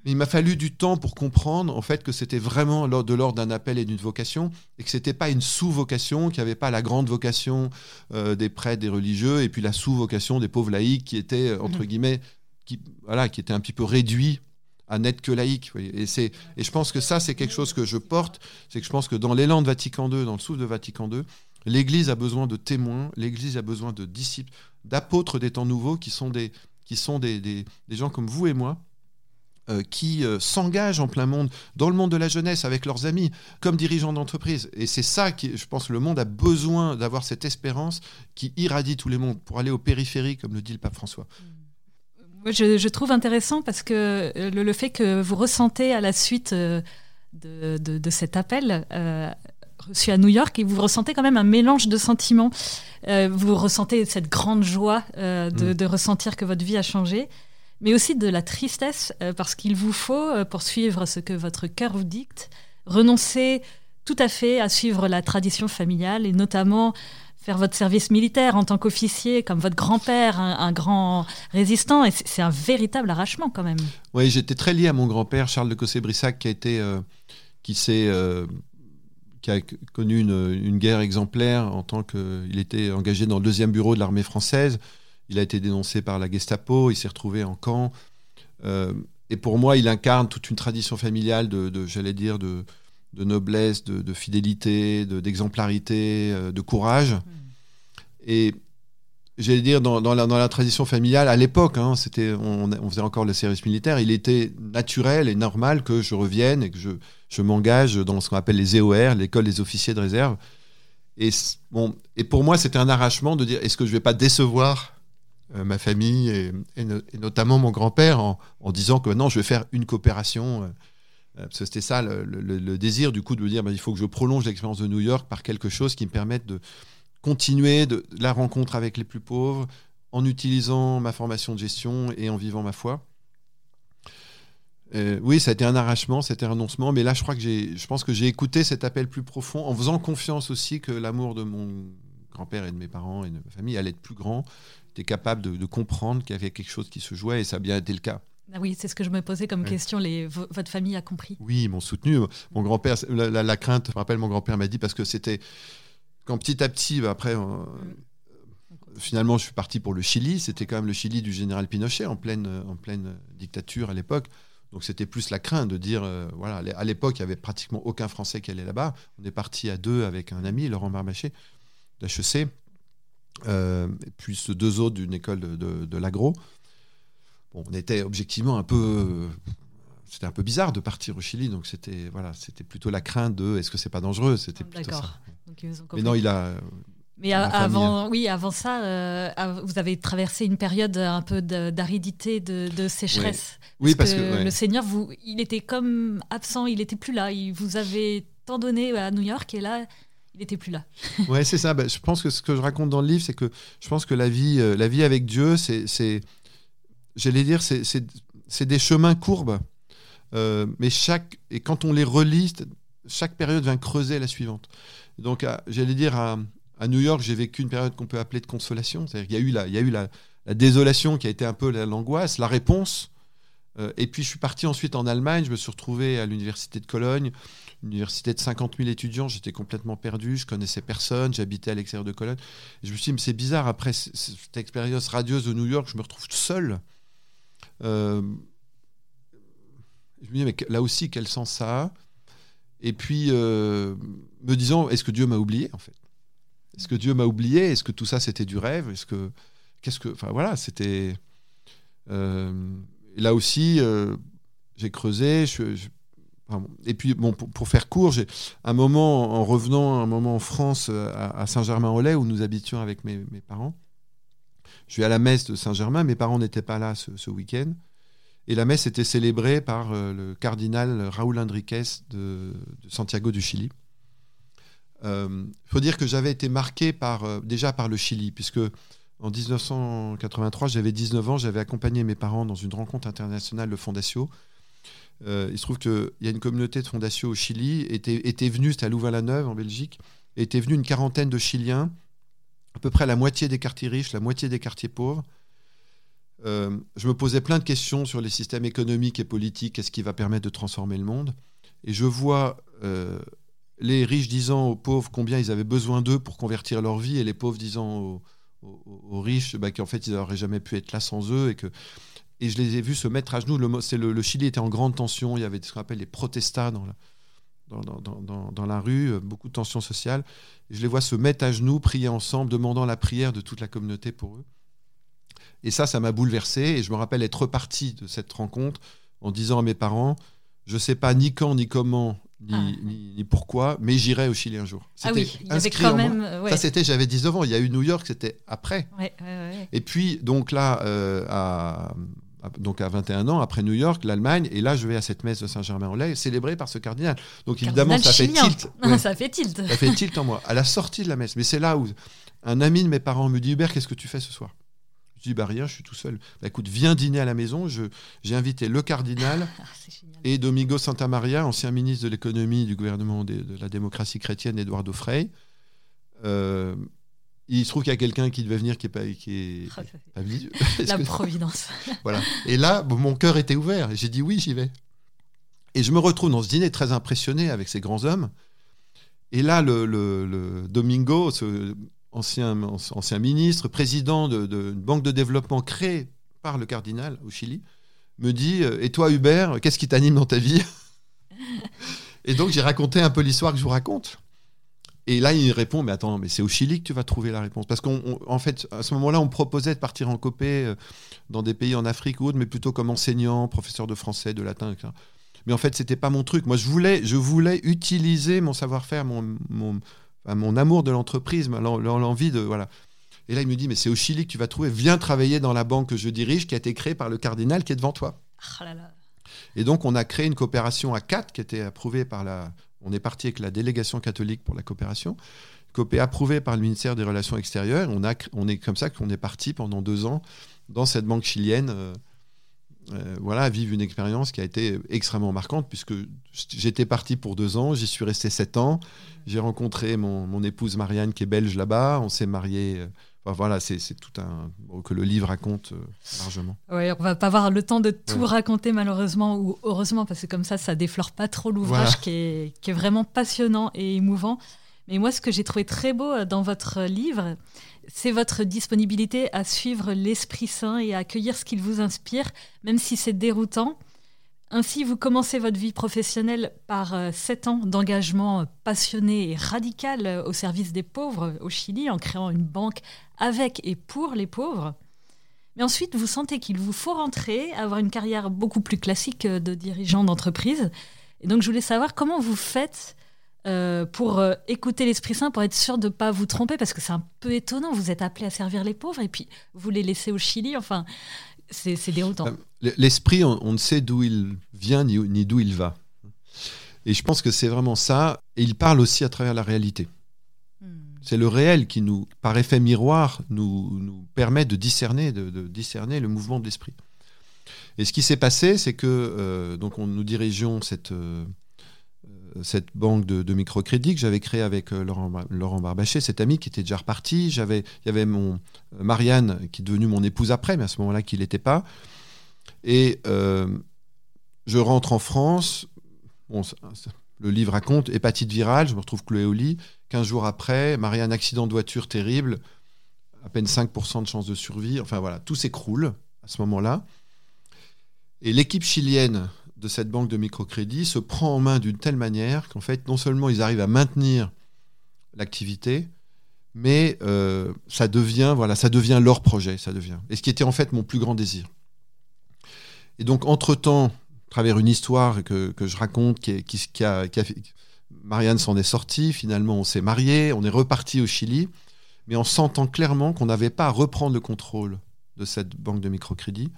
Speaker 2: Mais il m'a fallu du temps pour comprendre en fait que c'était vraiment de l'ordre d'un appel et d'une vocation et que c'était pas une sous-vocation, qu'il n'y avait pas la grande vocation euh, des prêtres, des religieux et puis la sous-vocation des pauvres laïcs qui étaient euh, entre mhm. guillemets qui voilà qui étaient un petit peu réduits à n'être que laïcs. Et c'est et je pense que ça c'est quelque chose que je porte, c'est que je pense que dans l'élan de Vatican II, dans le souffle de Vatican II, l'Église a besoin de témoins, l'Église a besoin de disciples, d'apôtres des temps nouveaux qui sont des qui sont des, des, des gens comme vous et moi qui euh, s'engagent en plein monde, dans le monde de la jeunesse, avec leurs amis, comme dirigeants d'entreprise. Et c'est ça qui, je pense, le monde a besoin d'avoir cette espérance qui irradie tous les mondes pour aller aux périphéries, comme le dit le pape François.
Speaker 1: Je, trouve intéressant parce que euh, le, fait que vous ressentez à la suite de, de, cet appel reçu à New York et vous ressentez quand même un mélange de sentiments. vous ressentez cette grande joie de, mm. de, ressentir que votre vie a changé mais aussi de la tristesse, euh, parce qu'il vous faut, euh, poursuivre ce que votre cœur vous dicte, renoncer tout à fait à suivre la tradition familiale, et notamment faire votre service militaire en tant qu'officier, comme votre grand-père, un, grand résistant. Et c'est un véritable arrachement quand même.
Speaker 2: Oui, j'étais très lié à mon grand-père, Charles de Cossé-Brissac, qui a. Euh, connu une, une, guerre exemplaire en tant qu'il était engagé dans le deuxième bureau de l'armée française. Il a été dénoncé par la Gestapo, il s'est retrouvé en camp. Euh, et pour moi, il incarne toute une tradition familiale de, j'allais dire, de, noblesse, de, fidélité, d'exemplarité, euh, de, courage. Hmm. Et j'allais dire, dans, la, tradition familiale, à l'époque, hein, c'était, on, faisait encore le service militaire, il était naturel et normal que je revienne et que je, je m'engage dans ce qu'on appelle les EOR, l'école des officiers de réserve. Et, bon, et pour moi, c'était un arrachement de dire, est-ce que je ne vais pas décevoir ma famille et, notamment mon grand-père en, disant que non, je vais faire une coopération. Euh, euh, parce que c'était ça le, désir du coup de me dire bah, il faut que je prolonge l'expérience de New York par quelque chose qui me permette de continuer la rencontre avec les plus pauvres en utilisant ma formation de gestion et en vivant ma foi. oui, ça a été un arrachement, c'était un renoncement, mais là, je crois que j'ai, je pense que j'ai écouté cet appel plus profond en faisant confiance aussi que l'amour de mon grand-père et de mes parents et de ma famille allait être plus grand capable de, comprendre qu'il y avait quelque chose qui se jouait et ça a bien été le cas.
Speaker 1: Ah oui, c'est ce que je me posais comme question. Les, votre famille a compris
Speaker 2: Oui, ils m'ont soutenu. Mon grand-père, la, crainte, je me rappelle, mon grand-père m'a dit parce que c'était quand petit à petit, bah, après, mm. finalement, je suis parti pour le Chili. C'était quand même le Chili du général Pinochet en pleine, en pleine dictature à l'époque. Donc c'était plus la crainte de dire, euh, voilà, à l'époque, il n'y avait pratiquement aucun Français qui allait là-bas. On est parti à deux avec un ami, Laurent Marmaché, d'HEC. Euh, et puis deux autres d'une école de, l'agro. Bon, on était objectivement un peu. C'était un peu bizarre de partir au Chili, donc c'était voilà, c'était plutôt la crainte de est-ce que c'est pas dangereux, c'était plutôt ça. Mais non, il a.
Speaker 1: Mais avant, oui, avant ça, euh, vous avez traversé une période un peu d'aridité, de, sécheresse.
Speaker 2: Oui, parce,
Speaker 1: que, le Seigneur, vous, il était comme absent, il était plus là. Il vous avait tant donné à New York et là, il n'était plus là.
Speaker 2: ouais, c'est ça. Bah, je pense que ce que je raconte dans le livre, c'est que je pense que la vie, euh, la vie avec Dieu, c'est, j'allais dire, c'est des chemins courbes. Euh, mais chaque et quand on les relit, chaque période vient creuser la suivante. Donc, j'allais dire à, New York, j'ai vécu une période qu'on peut appeler de consolation. C'est-à-dire qu'il y a eu la, il y a eu la, la, désolation qui a été un peu l'angoisse, la réponse. Euh, et puis je suis parti ensuite en Allemagne. Je me suis retrouvé à l'université de Cologne université de 50 000 étudiants, j'étais complètement perdu, je connaissais personne, j'habitais à l'extérieur de Cologne. je me suis dit, mais c'est bizarre, après cette expérience radieuse de New York, je me retrouve seul. Euh, je me dis, mais là aussi, quel sens ça a? Et puis, euh, me disant, est-ce que Dieu m'a oublié, en fait? Est-ce que Dieu m'a oublié? Est-ce que tout ça, c'était du rêve? Est-ce que. Qu'est-ce que. Enfin, voilà, c'était. Euh, là aussi, j'ai creusé, je et puis, bon, pour, faire court, j'ai un moment, en revenant un moment en France, euh, à, Saint-Germain-en-Laye, où nous habitions avec mes, parents, je suis à la messe de Saint-Germain, mes parents n'étaient pas là ce, week-end, et la messe était célébrée par euh, le cardinal Raúl Enriquez de, Santiago du Chili. Il euh, faut dire que j'avais été marqué par, déjà par le Chili, puisque en 1983, j'avais 19 ans, j'avais accompagné mes parents dans une rencontre internationale de Fondatio, Euh, il se trouve qu'il y a une communauté de fondation au Chili, était, était venue, c'était à Louvain-la-Neuve en Belgique, était venue une quarantaine de Chiliens, à peu près la moitié des quartiers riches, la moitié des quartiers pauvres. Euh, je me posais plein de questions sur les systèmes économiques et politiques, qu'est-ce qui va permettre de transformer le monde. Et je vois euh, les riches disant aux pauvres combien ils avaient besoin d'eux pour convertir leur vie, et les pauvres disant aux, riches bah, qu'en fait ils n'auraient jamais pu être là sans eux, et que et je les ai vus se mettre à genoux. Le, le, le Chili était en grande tension. Il y avait ce qu'on appelle les protestats dans la, dans, dans, dans, la rue, euh, beaucoup de tensions sociales. Et je les vois se mettre à genoux, prier ensemble, demandant la prière de toute la communauté pour eux. Et ça, ça m'a bouleversé. Et je me rappelle être reparti de cette rencontre en disant à mes parents, je ne sais pas ni quand, ni comment, ni, ah. ni, pourquoi, mais j'irai au Chili un jour.
Speaker 1: Ah oui, il y avait quand même.
Speaker 2: Ça, c'était, j'avais 19 ans. Il y a eu New York, c'était après.
Speaker 1: Ouais, ouais,
Speaker 2: et puis, donc là, euh, à, donc à 21 ans, après New York, l'Allemagne, et là je vais à cette messe de Saint-Germain-en-Laye, célébrée par ce cardinal. Donc évidemment, ça fait tilt.
Speaker 1: ça fait tilt.
Speaker 2: ça fait tilt en moi. À la sortie de la messe, mais c'est là où un ami de mes parents me dit Hubert, qu'est-ce que tu fais ce soir? Je dis bah rien, je suis tout seul. Bah, écoute, viens dîner à la maison. J'ai invité le cardinal ah, et Domingo Santamaria, ancien ministre de l'économie du gouvernement de, la démocratie chrétienne, Eduardo Frei. Euh, il se trouve qu'il y a quelqu'un qui devait venir qui est pas qui est
Speaker 1: ah, la providence.
Speaker 2: Voilà. Et là mon cœur était ouvert et j'ai dit oui j'y vais. Et je me retrouve dans ce dîner très impressionné avec ces grands hommes. Et là le, Domingo ce ancien ancien ministre président d'une de, banque de développement créée par le cardinal au Chili me dit et toi Hubert qu'est-ce qui t'anime dans ta vie? Et donc j'ai raconté un peu l'histoire que je vous raconte et là, il répond, mais attends, mais c'est au Chili que tu vas trouver la réponse. Parce qu'en fait, à ce moment-là, on proposait de partir en copé euh, dans des pays en Afrique ou autre, mais plutôt comme enseignant, professeur de français, de latin, etc. Mais en fait, c'était pas mon truc. Moi, je voulais, je voulais utiliser mon savoir-faire, mon, mon, mon, amour de l'entreprise, l'envie de... Voilà. Et là, il me dit, mais c'est au Chili que tu vas trouver. Viens travailler dans la banque que je dirige, qui a été créée par le cardinal qui est devant toi.
Speaker 1: Oh
Speaker 2: Et donc, on a créé une coopération à quatre qui était approuvée par la, on est parti avec la délégation catholique pour la coopération, copé approuvé par le ministère des Relations extérieures. On, est comme ça qu'on est parti pendant deux ans dans cette banque chilienne. Euh, euh, voilà, vivre une expérience qui a été extrêmement marquante puisque j'étais parti pour deux ans, j'y suis resté sept ans. J'ai rencontré mon, épouse Marianne qui est belge là-bas, on s'est mariés. Voilà, c'est tout un que le livre raconte euh, largement.
Speaker 1: Oui, on va pas avoir le temps de tout raconter malheureusement ou heureusement parce que comme ça, ça déflore pas trop l'ouvrage qui, est, qui, est, vraiment passionnant et émouvant. Mais moi, ce que j'ai trouvé très beau euh, dans votre livre, c'est votre disponibilité à suivre l'Esprit Saint et à accueillir ce qu'il vous inspire, même si c'est déroutant. Ainsi, vous commencez votre vie professionnelle par euh, sept ans d'engagement passionné et radical euh, au service des pauvres au Chili en créant une banque avec et pour les pauvres. Mais ensuite, vous sentez qu'il vous faut rentrer, avoir une carrière beaucoup plus classique euh, de dirigeant d'entreprise. Et donc, je voulais savoir comment vous faites pour écouter l'Esprit Saint, pour être sûr de ne pas vous tromper, parce que c'est un peu étonnant. Vous êtes appelé à servir les pauvres et puis vous les laissez au Chili. Enfin, c'est déroutant.
Speaker 2: Euh, l'esprit, on, ne sait d'où il vient ni, d'où il va. Et je pense que c'est vraiment ça. Et il parle aussi à travers la réalité. Hmm. C'est le réel qui nous, par effet miroir, nous, nous permet de discerner, de, discerner le mouvement de l'esprit. Et ce qui s'est passé, c'est que euh, donc on, nous dirigeons cette, euh, cette banque de, microcrédit que j'avais créée avec euh, Laurent, Laurent cet ami qui était déjà reparti. J'avais, il y avait mon euh, Marianne qui est devenue mon épouse après, mais à ce moment-là, qui l'était pas. Et euh, je rentre en France. le livre raconte hépatite virale. Je me retrouve cloué au lit. 15 jours après, Marianne, accident de voiture terrible. À peine 5% de chance de survie. Enfin voilà, tout s'écroule à ce moment-là. Et l'équipe chilienne de cette banque de microcrédit se prend en main d'une telle manière qu'en fait, non seulement ils arrivent à maintenir l'activité, mais euh, ça devient voilà, ça devient leur projet, ça devient. Et ce qui était en fait mon plus grand désir. Et donc, entre-temps, à travers une histoire que, je raconte, qui, qui, a, Marianne s'en est sortie, finalement on s'est marié, on est reparti au Chili, mais en sentant clairement qu'on n'avait pas à reprendre le contrôle de cette banque de microcrédit,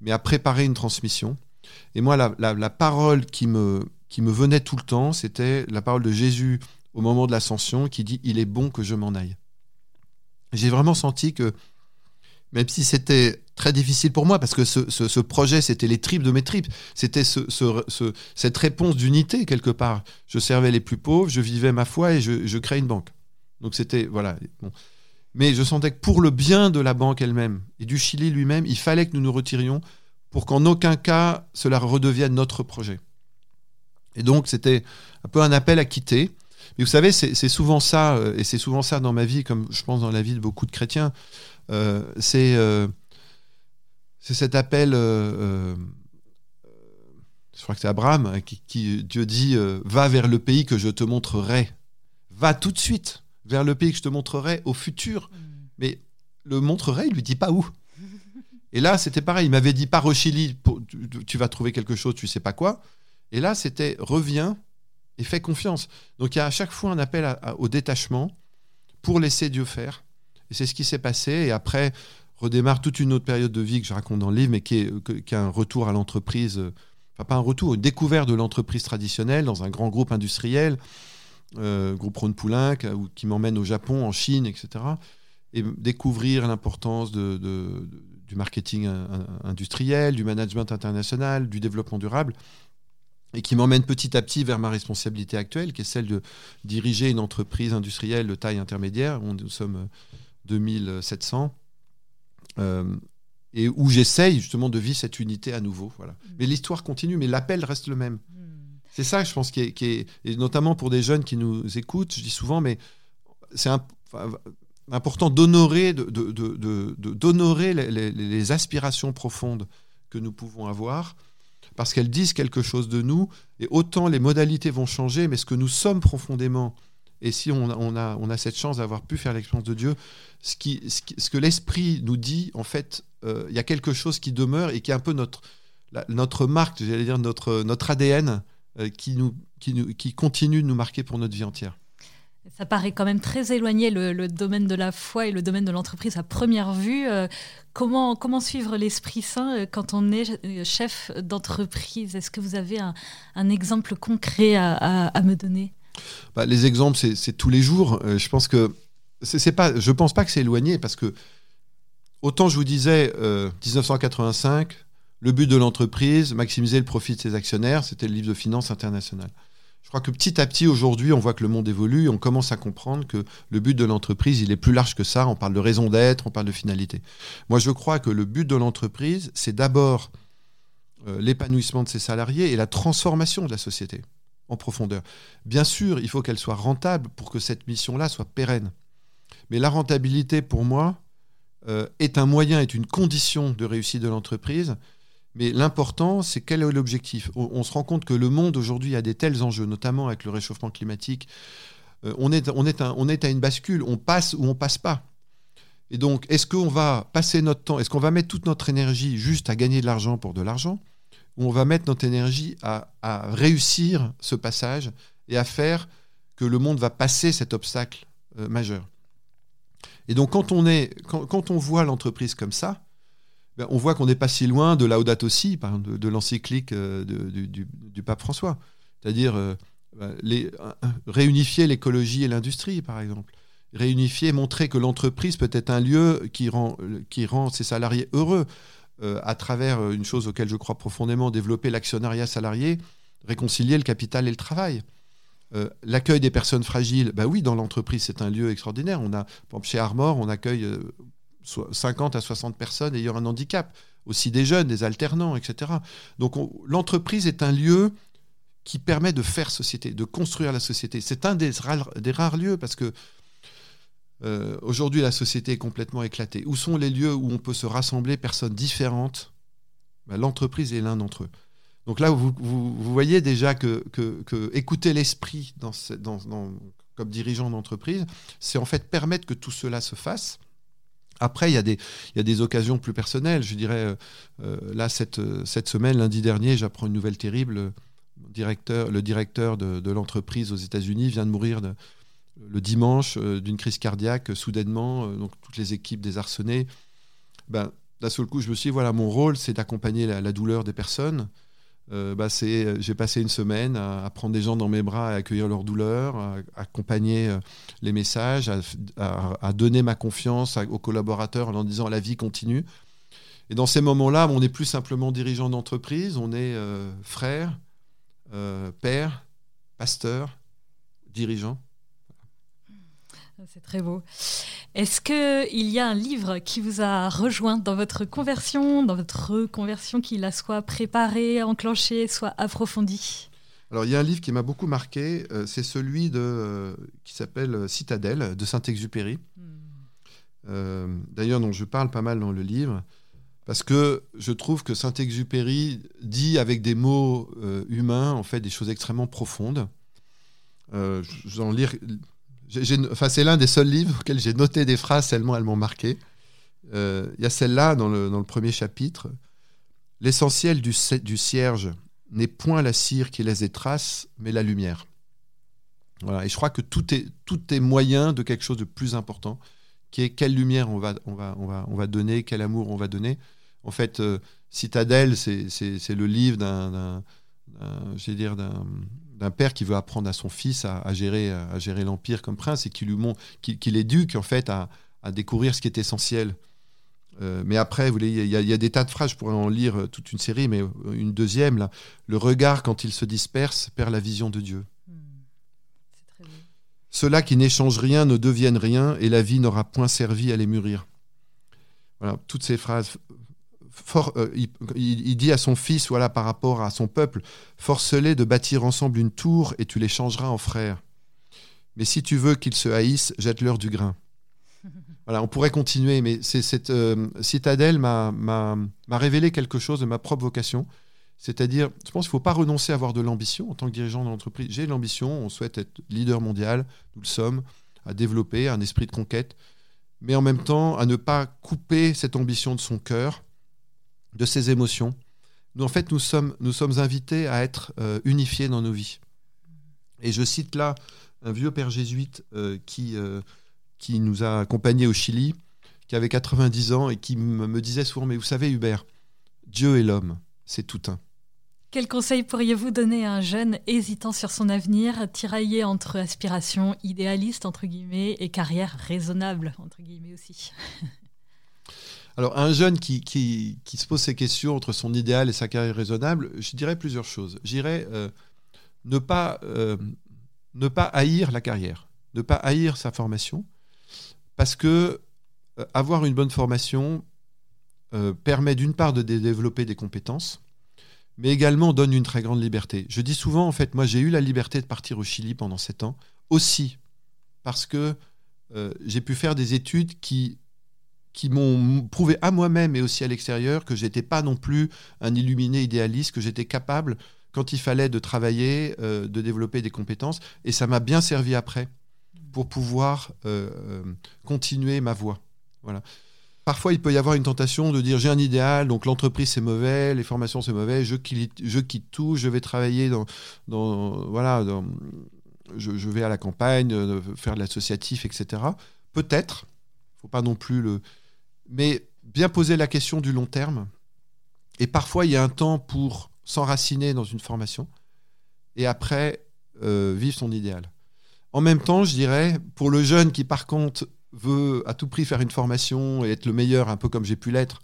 Speaker 2: mais à préparer une transmission et moi, la, parole qui me, qui me venait tout le temps, c'était la parole de Jésus au moment de l'ascension qui dit Il est bon que je m'en aille. J'ai vraiment senti que même si c'était très difficile pour moi, parce que ce, projet, c'était les tripes de mes tripes. C'était cette réponse d'unité, quelque part. Je servais les plus pauvres, je vivais ma foi et je, je créais une banque. Donc c'était, voilà. Mais je sentais que pour le bien de la banque elle-même et du Chili lui-même, il fallait que nous nous retirions pour qu'en aucun cas cela redevienne notre projet. Et donc c'était un peu un appel à quitter. Mais vous savez, c'est souvent ça, euh, et c'est souvent ça dans ma vie, comme je pense dans la vie de beaucoup de chrétiens. Euh, euh, c'est cet appel, je crois que c'est Abraham, qui, qui, Dieu dit, va vers le pays que je te montrerai. Va tout de suite vers le pays que je te montrerai au futur. Mm. Mais le montrerai, il lui dit pas où. Et là, c'était pareil. Il m'avait dit par au Chili, tu, vas trouver quelque chose, tu sais pas quoi. Et là, c'était reviens et fais confiance. Donc il y a à chaque fois un appel au détachement pour laisser Dieu faire. Et c'est ce qui s'est passé. Et après, redémarre toute une autre période de vie que je raconte dans le livre, mais qui est, qui un retour à l'entreprise, enfin pas un retour, une découverte de l'entreprise traditionnelle dans un grand groupe industriel, euh, groupe Ron Poulenc, qui m'emmène au Japon, en Chine, etc. Et découvrir l'importance de, du marketing industriel, du management international, du développement durable et qui m'emmène petit à petit vers ma responsabilité actuelle, qui est celle de diriger une entreprise industrielle de taille intermédiaire, où nous sommes 2700, euh, et où j'essaye justement de vivre cette unité à nouveau. Voilà. Mm. Mais l'histoire continue, mais l'appel reste le même. Mm. C'est ça, je pense, qui est, qui et notamment pour des jeunes qui nous écoutent, je dis souvent, mais c'est important d'honorer de, les, aspirations profondes que nous pouvons avoir parce qu'elles disent quelque chose de nous, et autant les modalités vont changer, mais ce que nous sommes profondément, et si on, a, cette chance d'avoir pu faire l'expérience de Dieu, ce, que l'Esprit nous dit, en fait, euh, il y a quelque chose qui demeure et qui est un peu notre, notre marque, j'allais dire notre, notre ADN, euh, qui continue de nous marquer pour notre vie entière.
Speaker 1: Ça paraît quand même très éloigné le, domaine de la foi et le domaine de l'entreprise à première vue. Euh, comment, comment suivre l'Esprit Saint euh, quand on est euh, chef d'entreprise? Est-ce que vous avez un, exemple concret à, me donner?
Speaker 2: Bah, Les exemples, c'est tous les jours. je pense que c'est pas, je pense pas que c'est éloigné parce que autant je vous disais 1985, le but de l'entreprise, maximiser le profit de ses actionnaires, c'était le livre de finances internationales. Je crois que petit à petit, aujourd'hui, on voit que le monde évolue, on commence à comprendre que le but de l'entreprise, il est plus large que ça. On parle de raison d'être, on parle de finalité. Moi, je crois que le but de l'entreprise, c'est d'abord euh, l'épanouissement de ses salariés et la transformation de la société en profondeur. Bien sûr, il faut qu'elle soit rentable pour que cette mission-là soit pérenne. Mais la rentabilité, pour moi, euh, est un moyen, est une condition de réussite de l'entreprise mais l'important, c'est quel est l'objectif. On, se rend compte que le monde aujourd'hui a des tels enjeux, notamment avec le réchauffement climatique. Euh, on, est, on, est on est à une bascule, on passe ou on passe pas. Et donc, est-ce qu'on va passer notre temps, est-ce qu'on va mettre toute notre énergie juste à gagner de l'argent pour de l'argent, ou on va mettre notre énergie à, réussir ce passage et à faire que le monde va passer cet obstacle euh, majeur? Et donc, quand on, est, quand on voit l'entreprise comme ça, ben, on voit qu'on n'est pas si loin de Laudato Si, par de, l'encyclique euh, du, pape François. C'est-à-dire euh, ben, réunifier l'écologie et l'industrie, par exemple. Réunifier, montrer que l'entreprise peut être un lieu qui rend, qui rend ses salariés heureux euh, à travers une chose auquel je crois profondément, développer l'actionnariat salarié, réconcilier le capital et le travail. L'accueil des personnes fragiles, bah oui, dans l'entreprise, c'est un lieu extraordinaire. On a, chez Armor, on accueille 50 à 60 personnes ayant un handicap, aussi des jeunes, des alternants, etc. Donc l'entreprise est un lieu qui permet de faire société, de construire la société. C'est un des rares, lieux parce que euh, aujourd'hui la société est complètement éclatée. Où sont les lieux où on peut se rassembler, personnes différentes? Ben, L'entreprise est l'un d'entre eux. Donc là, vous, voyez déjà que, écouter l'esprit comme dirigeant d'entreprise, c'est en fait permettre que tout cela se fasse après, il y, a des, il y a des occasions plus personnelles. Je dirais, euh, euh, là, cette, cette semaine, lundi dernier, j'apprends une nouvelle terrible. Le directeur, le directeur de, l'entreprise aux États-Unis vient de mourir le dimanche euh, d'une crise cardiaque, soudainement. donc, toutes les équipes désarçonnées. Ben, d'un seul coup, je me suis dit, voilà, mon rôle, c'est d'accompagner la, douleur des personnes. Bah, j'ai passé une semaine à, prendre des gens dans mes bras, à accueillir leur douleur, à, accompagner les messages, à, donner ma confiance aux collaborateurs en leur disant la vie continue. Et dans ces moments-là, on n'est plus simplement dirigeant d'entreprise, on est frère, père, pasteur, dirigeant.
Speaker 1: C'est très beau. Est-ce qu'il y a un livre qui vous a rejoint dans votre conversion, dans votre reconversion, qui l'a soit préparé, enclenché, soit approfondi?
Speaker 2: Alors, il y a un livre qui m'a beaucoup marqué, euh, c'est celui de, euh, qui s'appelle Citadelle de Saint-Exupéry. Hmm. D'ailleurs, dont je parle pas mal dans le livre, parce que je trouve que Saint-Exupéry dit avec des mots humains, en fait, des choses extrêmement profondes. Euh, je vais lire Enfin, c'est l'un des seuls livres auxquels j'ai noté des phrases tellement elles m'ont marqué. Euh, il y a celle-là dans le, dans le, premier chapitre. L'essentiel du, du cierge n'est point la cire qui laisse des traces, mais la lumière. Voilà. Et je crois que tout est, tout est moyen de quelque chose de plus important, qui est quelle lumière on va, on va, on va, on va donner, quel amour on va donner. En fait, euh, Citadelle, c'est le livre d'un, dire, d'un d'un père qui veut apprendre à son fils à, gérer, à gérer l'empire comme prince et qui lui montre, qui, l'éduque en fait à, découvrir ce qui est essentiel. Euh, mais après, il y, a des tas de phrases, je pourrais en lire euh, toute une série, mais euh, une deuxième, là, le regard quand il se disperse perd la vision de Dieu. Hmm. Ceux-là qui n'échangent rien ne deviennent rien et la vie n'aura point servi à les mûrir. Voilà, toutes ces phrases for, euh, il, dit à son fils, voilà, par rapport à son peuple, force-les de bâtir ensemble une tour et tu les changeras en frères. Mais si tu veux qu'ils se haïssent, jette-leur du grain. Voilà, on pourrait continuer, mais cette euh, citadelle m'a révélé quelque chose de ma propre vocation. C'est-à-dire, je pense qu'il ne faut pas renoncer à avoir de l'ambition en tant que dirigeant d'entreprise. J'ai l'ambition, on souhaite être leader mondial, nous le sommes, à développer un esprit de conquête, mais en même temps à ne pas couper cette ambition de son cœur de ses émotions. Nous, en fait, nous sommes, nous sommes invités à être euh, unifiés dans nos vies. Et je cite là un vieux père jésuite euh, qui, euh, qui nous a accompagnés au Chili, qui avait 90 ans et qui me disait souvent, mais vous savez Hubert, Dieu et l'homme, c'est tout un.
Speaker 1: Quel conseil pourriez-vous donner à un jeune hésitant sur son avenir, tiraillé entre aspiration idéaliste, entre guillemets, et carrière raisonnable, entre guillemets aussi?
Speaker 2: Alors, un jeune qui, se pose ces questions entre son idéal et sa carrière raisonnable, je dirais plusieurs choses. J'irais euh, ne, pas, euh, ne pas haïr la carrière, ne pas haïr sa formation, parce que euh, avoir une bonne formation permet d'une part de développer des compétences, mais également donne une très grande liberté. Je dis souvent, en fait, moi j'ai eu la liberté de partir au Chili pendant sept ans, aussi parce que j'ai pu faire des études qui qui m'ont prouvé à moi-même et aussi à l'extérieur que j'étais pas non plus un illuminé idéaliste, que j'étais capable, quand il fallait, de travailler, euh, de développer des compétences. Et ça m'a bien servi après pour pouvoir euh, euh, continuer ma voie. Voilà. Parfois, il peut y avoir une tentation de dire j'ai un idéal, donc l'entreprise c'est mauvais, les formations c'est mauvais, je quitte, je quitte tout, je vais travailler dans, dans voilà, je, vais à la campagne, faire de l'associatif, etc. Peut-être, faut pas non plus le, mais bien poser la question du long terme. Et parfois, il y a un temps pour s'enraciner dans une formation et après euh, vivre son idéal. En même temps, je dirais, pour le jeune qui par contre veut à tout prix faire une formation et être le meilleur, un peu comme j'ai pu l'être,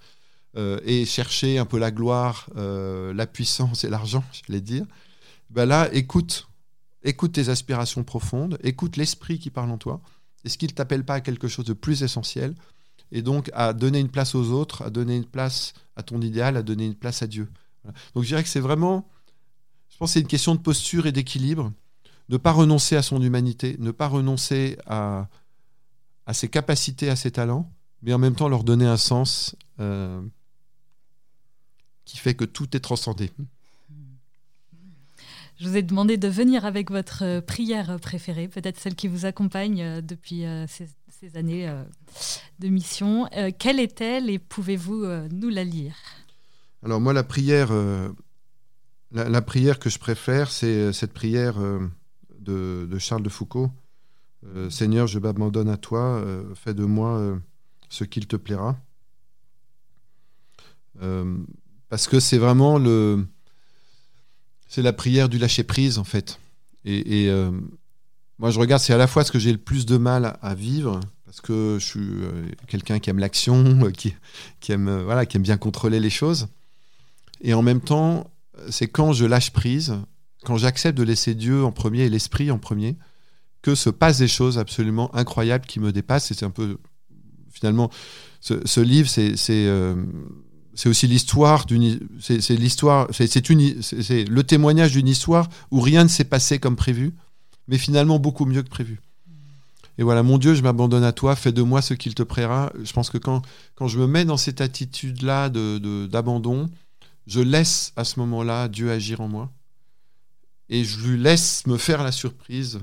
Speaker 2: euh, et chercher un peu la gloire, euh, la puissance et l'argent, je vais dire, ben là, écoute, écoute tes aspirations profondes, écoute l'esprit qui parle en toi. Est-ce qu'il ne t'appelle pas à quelque chose de plus essentiel et donc à donner une place aux autres, à donner une place à ton idéal, à donner une place à Dieu. Donc je dirais que c'est vraiment, je pense c'est une question de posture et d'équilibre, ne pas renoncer à son humanité, ne pas renoncer à, ses capacités, à ses talents, mais en même temps leur donner un sens euh, qui fait que tout est transcendé.
Speaker 1: Je vous ai demandé de venir avec votre prière préférée, peut-être celle qui vous accompagne euh, depuis euh, ces années euh, de mission. Euh, quelle est-elle et pouvez-vous euh, nous la lire?
Speaker 2: Alors moi, la prière, la, prière que je préfère, c'est cette prière de, Charles de Foucault. Seigneur, je m'abandonne à toi, fais de moi ce qu'il te plaira. parce que c'est vraiment le, c'est la prière du lâcher prise en fait. Et, euh, moi, je regarde, c'est à la fois ce que j'ai le plus de mal à, vivre, parce que je suis euh, quelqu'un qui aime l'action, qui, qui, aime, voilà, qui aime bien contrôler les choses. Et en même temps, c'est quand je lâche prise, quand j'accepte de laisser Dieu en premier et l'esprit en premier, que se passent des choses absolument incroyables qui me dépassent. Et c'est un peu, finalement, ce, livre, c'est euh, c'est aussi l'histoire d'une c'est l'histoire c'est une c'est le témoignage d'une histoire où rien ne s'est passé comme prévu mais finalement beaucoup mieux que prévu et voilà mon Dieu je m'abandonne à toi fais de moi ce qu'il te plaira je pense que quand quand je me mets dans cette attitude là de d'abandon je laisse à ce moment-là Dieu agir en moi et je lui laisse me faire la surprise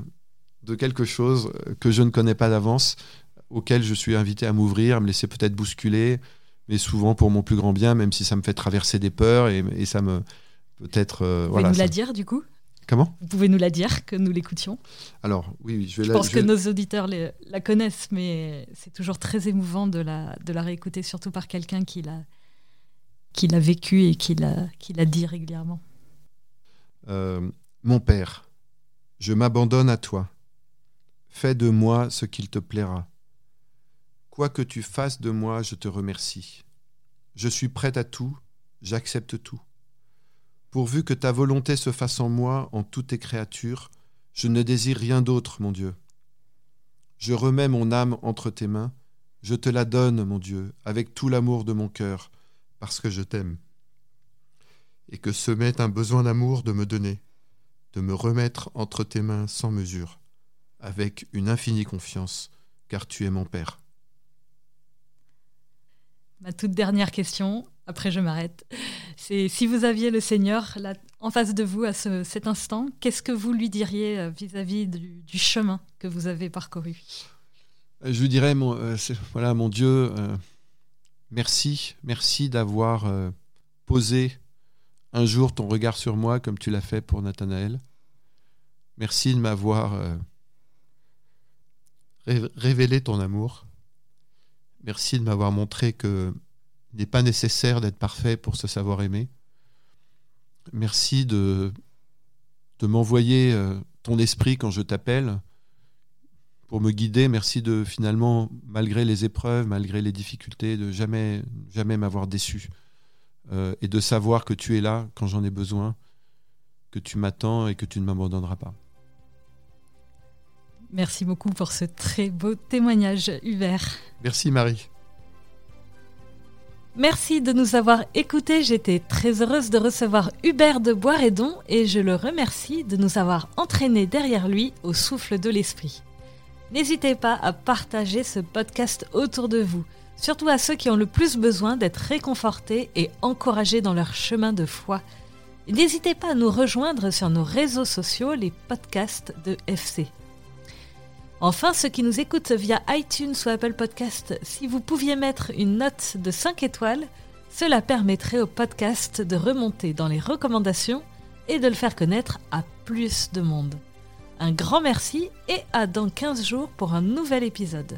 Speaker 2: de quelque chose que je ne connais pas d'avance auquel je suis invité à m'ouvrir, à me laisser peut-être bousculer, mais souvent pour mon plus grand bien, même si ça me fait traverser des peurs et, ça me peut-être.
Speaker 1: Euh, Vous pouvez nous la dire du coup?
Speaker 2: Comment
Speaker 1: Vous pouvez nous la dire, que nous l'écoutions
Speaker 2: Alors, oui,
Speaker 1: je vais Je pense que nos auditeurs la connaissent, mais c'est toujours très émouvant de la, de la réécouter, surtout par quelqu'un qui l'a, qui l'a vécu et qui l'a, qui l'a dit régulièrement.
Speaker 2: Euh, mon Père, je m'abandonne à toi. Fais de moi ce qu'il te plaira. Quoi que tu fasses de moi, je te remercie. Je suis prête à tout, j'accepte tout. Pourvu que ta volonté se fasse en moi, en toutes tes créatures, je ne désire rien d'autre, mon Dieu. Je remets mon âme entre tes mains, je te la donne, mon Dieu, avec tout l'amour de mon cœur, parce que je t'aime. Et que ce m'est un besoin d'amour de me donner, de me remettre entre tes mains sans mesure, avec une infinie confiance, car tu es mon Père.
Speaker 1: Ma toute dernière question, après je m'arrête, c'est si vous aviez le Seigneur là, en face de vous à cet instant, qu'est-ce que vous lui diriez euh, vis-à-vis du, chemin que vous avez parcouru?
Speaker 2: Je lui dirais, mon, euh, voilà, mon Dieu, euh, merci, merci d'avoir posé un jour ton regard sur moi comme tu l'as fait pour Nathanaël. Merci de m'avoir révélé ton amour. Merci de m'avoir montré que n'est pas nécessaire d'être parfait pour se savoir aimer. Merci de, de m'envoyer euh, ton esprit quand je t'appelle pour me guider. Merci de finalement, malgré les épreuves, malgré les difficultés, de jamais, jamais m'avoir déçu. Euh, et de savoir que tu es là quand j'en ai besoin, que tu m'attends et que tu ne m'abandonneras pas.
Speaker 1: Merci beaucoup pour ce très beau témoignage, Hubert.
Speaker 2: Merci, Marie.
Speaker 1: Merci de nous avoir écoutés. J'étais très heureuse de recevoir Hubert de Boiredon et je le remercie de nous avoir entraînés derrière lui au souffle de l'esprit. N'hésitez pas à partager ce podcast autour de vous, surtout à ceux qui ont le plus besoin d'être réconfortés et encouragés dans leur chemin de foi. N'hésitez pas à nous rejoindre sur nos réseaux sociaux, les podcasts de FC. Enfin, ceux qui nous écoutent via iTunes ou Apple Podcast, si vous pouviez mettre une note de 5 étoiles, cela permettrait au podcast de remonter dans les recommandations et de le faire connaître à plus de monde. Un grand merci et à dans 15 jours pour un nouvel épisode.